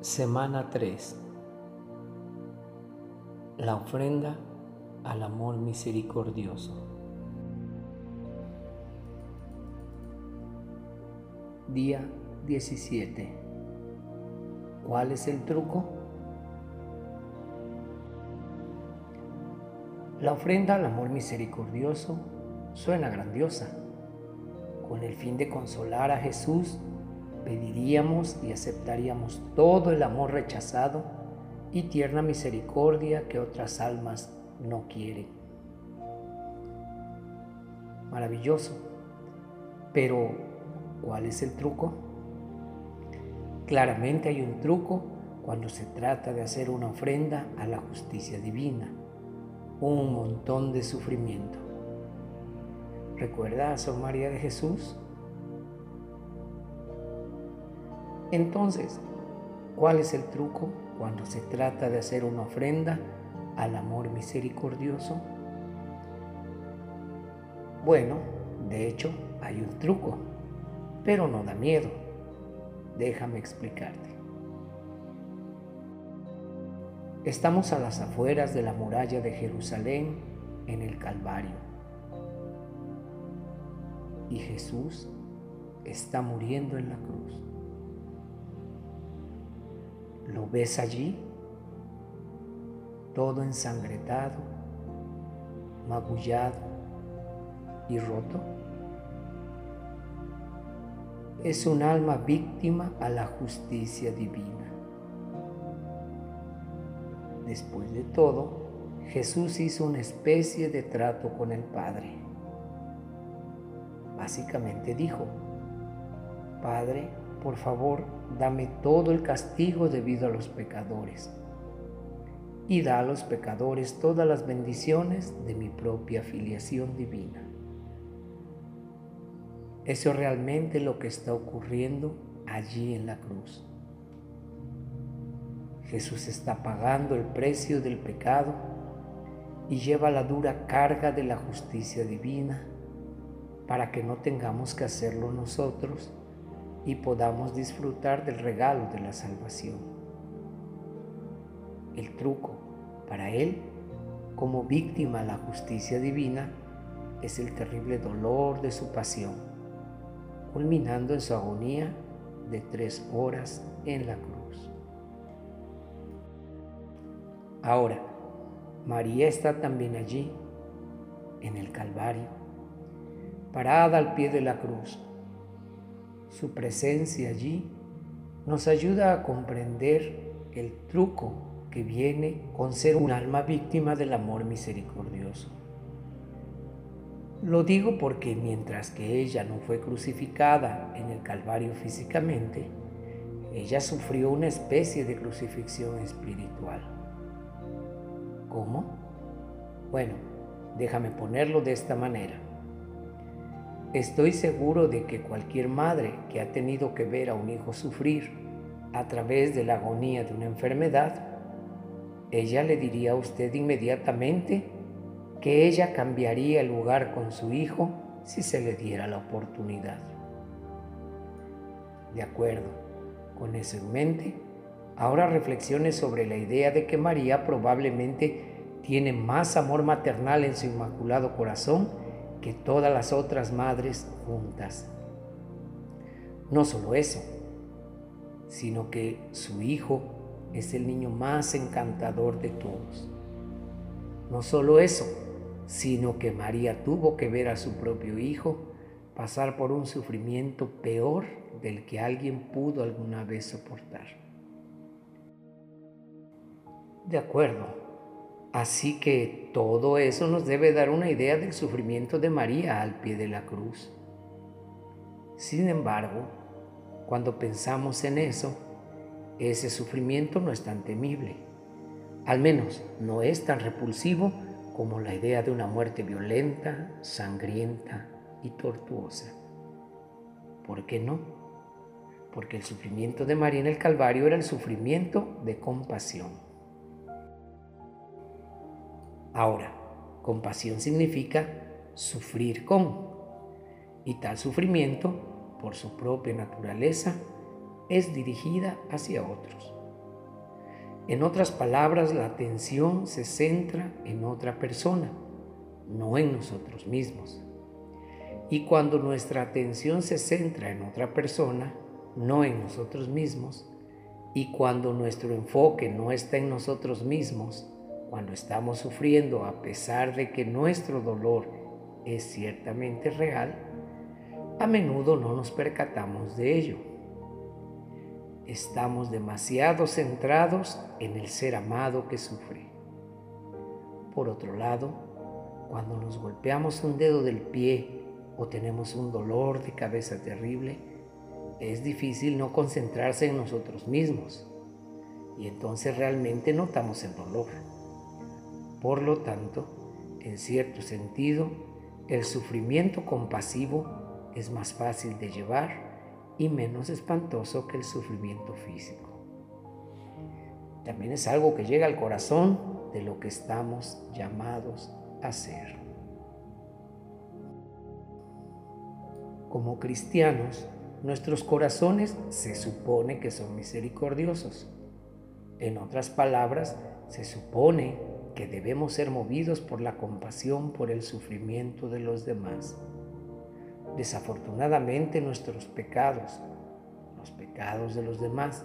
Semana 3. La ofrenda al amor misericordioso. Día 17. ¿Cuál es el truco? La ofrenda al amor misericordioso suena grandiosa. Con el fin de consolar a Jesús, pediríamos y aceptaríamos todo el amor rechazado y tierna misericordia que otras almas no quieren. Maravilloso. Pero, ¿cuál es el truco? Claramente hay un truco cuando se trata de hacer una ofrenda a la justicia divina. Un montón de sufrimiento. ¿Recuerda a Sor María de Jesús? Entonces, ¿cuál es el truco cuando se trata de hacer una ofrenda al amor misericordioso? Bueno, de hecho, hay un truco, pero no da miedo. Déjame explicarte. Estamos a las afueras de la muralla de Jerusalén en el Calvario. Y Jesús está muriendo en la cruz. ¿Lo ves allí? Todo ensangretado, magullado y roto. Es un alma víctima a la justicia divina. Después de todo, Jesús hizo una especie de trato con el Padre. Básicamente dijo, Padre, por favor, dame todo el castigo debido a los pecadores y da a los pecadores todas las bendiciones de mi propia filiación divina. Eso es realmente lo que está ocurriendo allí en la cruz. Jesús está pagando el precio del pecado y lleva la dura carga de la justicia divina para que no tengamos que hacerlo nosotros y podamos disfrutar del regalo de la salvación. El truco para Él, como víctima a la justicia divina, es el terrible dolor de su pasión, culminando en su agonía de tres horas en la cruz. Ahora, María está también allí, en el Calvario, parada al pie de la cruz, su presencia allí nos ayuda a comprender el truco que viene con ser un alma víctima del amor misericordioso. Lo digo porque mientras que ella no fue crucificada en el Calvario físicamente, ella sufrió una especie de crucifixión espiritual. ¿Cómo? Bueno, déjame ponerlo de esta manera. Estoy seguro de que cualquier madre que ha tenido que ver a un hijo sufrir a través de la agonía de una enfermedad, ella le diría a usted inmediatamente que ella cambiaría el lugar con su hijo si se le diera la oportunidad. De acuerdo, con eso en mente, ahora reflexione sobre la idea de que María probablemente tiene más amor maternal en su inmaculado corazón que todas las otras madres juntas. No solo eso, sino que su hijo es el niño más encantador de todos. No solo eso, sino que María tuvo que ver a su propio hijo pasar por un sufrimiento peor del que alguien pudo alguna vez soportar. De acuerdo, Así que todo eso nos debe dar una idea del sufrimiento de María al pie de la cruz. Sin embargo, cuando pensamos en eso, ese sufrimiento no es tan temible. Al menos no es tan repulsivo como la idea de una muerte violenta, sangrienta y tortuosa. ¿Por qué no? Porque el sufrimiento de María en el Calvario era el sufrimiento de compasión. Ahora, compasión significa sufrir con, y tal sufrimiento, por su propia naturaleza, es dirigida hacia otros. En otras palabras, la atención se centra en otra persona, no en nosotros mismos. Y cuando nuestra atención se centra en otra persona, no en nosotros mismos, y cuando nuestro enfoque no está en nosotros mismos, cuando estamos sufriendo a pesar de que nuestro dolor es ciertamente real, a menudo no nos percatamos de ello. Estamos demasiado centrados en el ser amado que sufre. Por otro lado, cuando nos golpeamos un dedo del pie o tenemos un dolor de cabeza terrible, es difícil no concentrarse en nosotros mismos y entonces realmente notamos el dolor. Por lo tanto, en cierto sentido, el sufrimiento compasivo es más fácil de llevar y menos espantoso que el sufrimiento físico. También es algo que llega al corazón de lo que estamos llamados a ser. Como cristianos, nuestros corazones se supone que son misericordiosos. En otras palabras, se supone que debemos ser movidos por la compasión por el sufrimiento de los demás. Desafortunadamente nuestros pecados, los pecados de los demás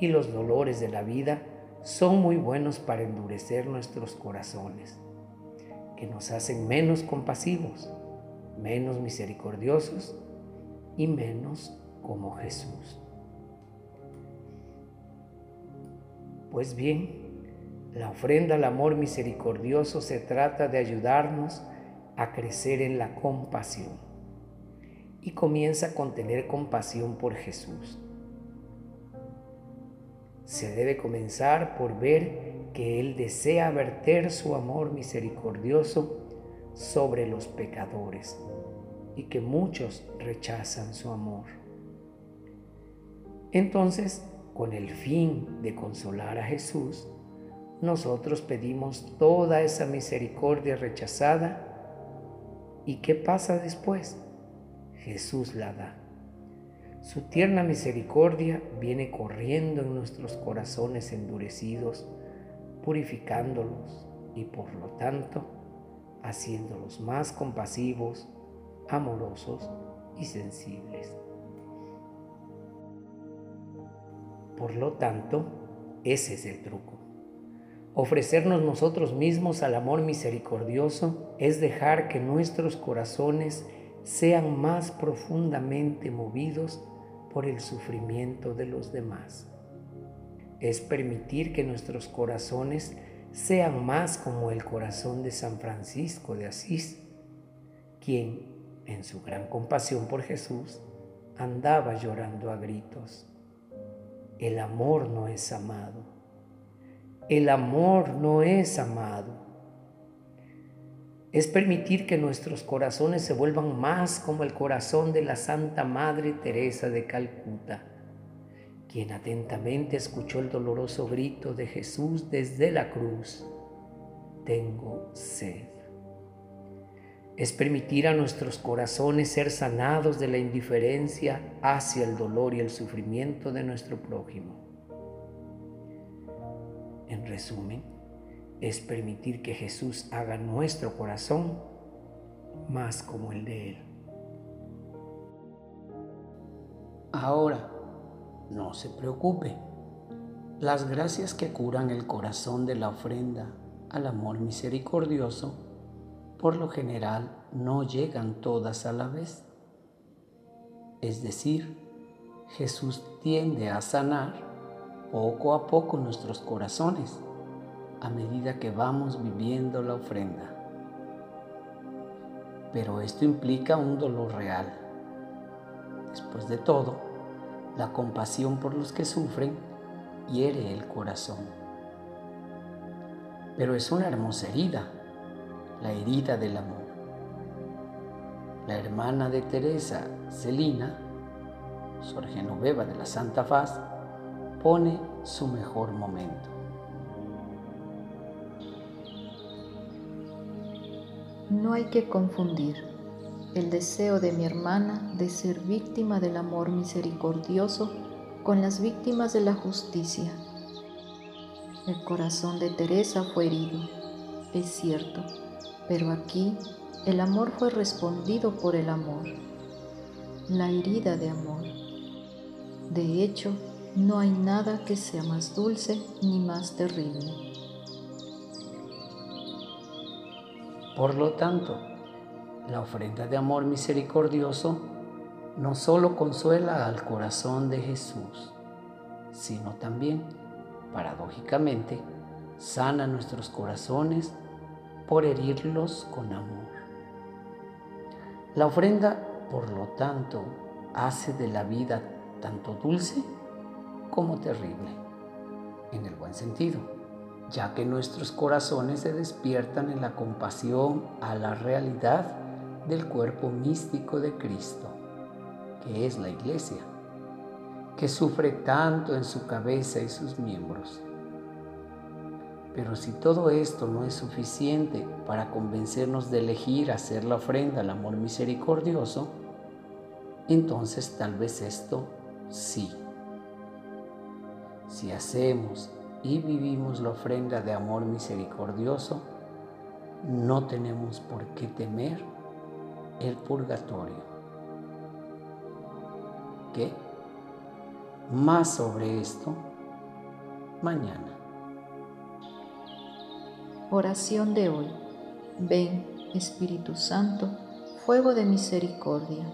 y los dolores de la vida son muy buenos para endurecer nuestros corazones, que nos hacen menos compasivos, menos misericordiosos y menos como Jesús. Pues bien, la ofrenda al amor misericordioso se trata de ayudarnos a crecer en la compasión y comienza con tener compasión por Jesús. Se debe comenzar por ver que Él desea verter su amor misericordioso sobre los pecadores y que muchos rechazan su amor. Entonces, con el fin de consolar a Jesús, nosotros pedimos toda esa misericordia rechazada. ¿Y qué pasa después? Jesús la da. Su tierna misericordia viene corriendo en nuestros corazones endurecidos, purificándolos y por lo tanto haciéndolos más compasivos, amorosos y sensibles. Por lo tanto, ese es el truco. Ofrecernos nosotros mismos al amor misericordioso es dejar que nuestros corazones sean más profundamente movidos por el sufrimiento de los demás. Es permitir que nuestros corazones sean más como el corazón de San Francisco de Asís, quien, en su gran compasión por Jesús, andaba llorando a gritos. El amor no es amado. El amor no es amado es permitir que nuestros corazones se vuelvan más como el corazón de la Santa Madre Teresa de Calcuta, quien atentamente escuchó el doloroso grito de Jesús desde la cruz, tengo sed. Es permitir a nuestros corazones ser sanados de la indiferencia hacia el dolor y el sufrimiento de nuestro prójimo. En resumen, es permitir que Jesús haga nuestro corazón más como el de Él. Ahora, no se preocupe. Las gracias que curan el corazón de la ofrenda al amor misericordioso, por lo general no llegan todas a la vez. Es decir, Jesús tiende a sanar poco a poco nuestros corazones a medida que vamos viviendo la ofrenda. Pero esto implica un dolor real. Después de todo, la compasión por los que sufren hiere el corazón. Pero es una hermosa herida, la herida del amor. La hermana de Teresa, Celina, Sor Genoveva de la Santa Faz, pone su mejor momento. No hay que confundir el deseo de mi hermana de ser víctima del amor misericordioso con las víctimas de la justicia. El corazón de Teresa fue herido, es cierto, pero aquí el amor fue respondido por el amor, la herida de amor. De hecho, no hay nada que sea más dulce ni más terrible. Por lo tanto, la ofrenda de amor misericordioso no solo consuela al corazón de Jesús, sino también, paradójicamente, sana nuestros corazones por herirlos con amor. La ofrenda, por lo tanto, hace de la vida tanto dulce como terrible, en el buen sentido, ya que nuestros corazones se despiertan en la compasión a la realidad del cuerpo místico de Cristo, que es la iglesia, que sufre tanto en su cabeza y sus miembros pero si todo esto no es suficiente para convencernos de elegir hacer la ofrenda al amor misericordioso, entonces tal vez esto sí. Si hacemos y vivimos la ofrenda de amor misericordioso, no tenemos por qué temer el purgatorio. ¿Qué? Más sobre esto mañana. Oración de hoy. Ven, Espíritu Santo, fuego de misericordia.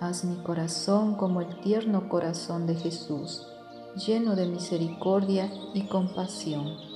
Haz mi corazón como el tierno corazón de Jesús, lleno de misericordia y compasión.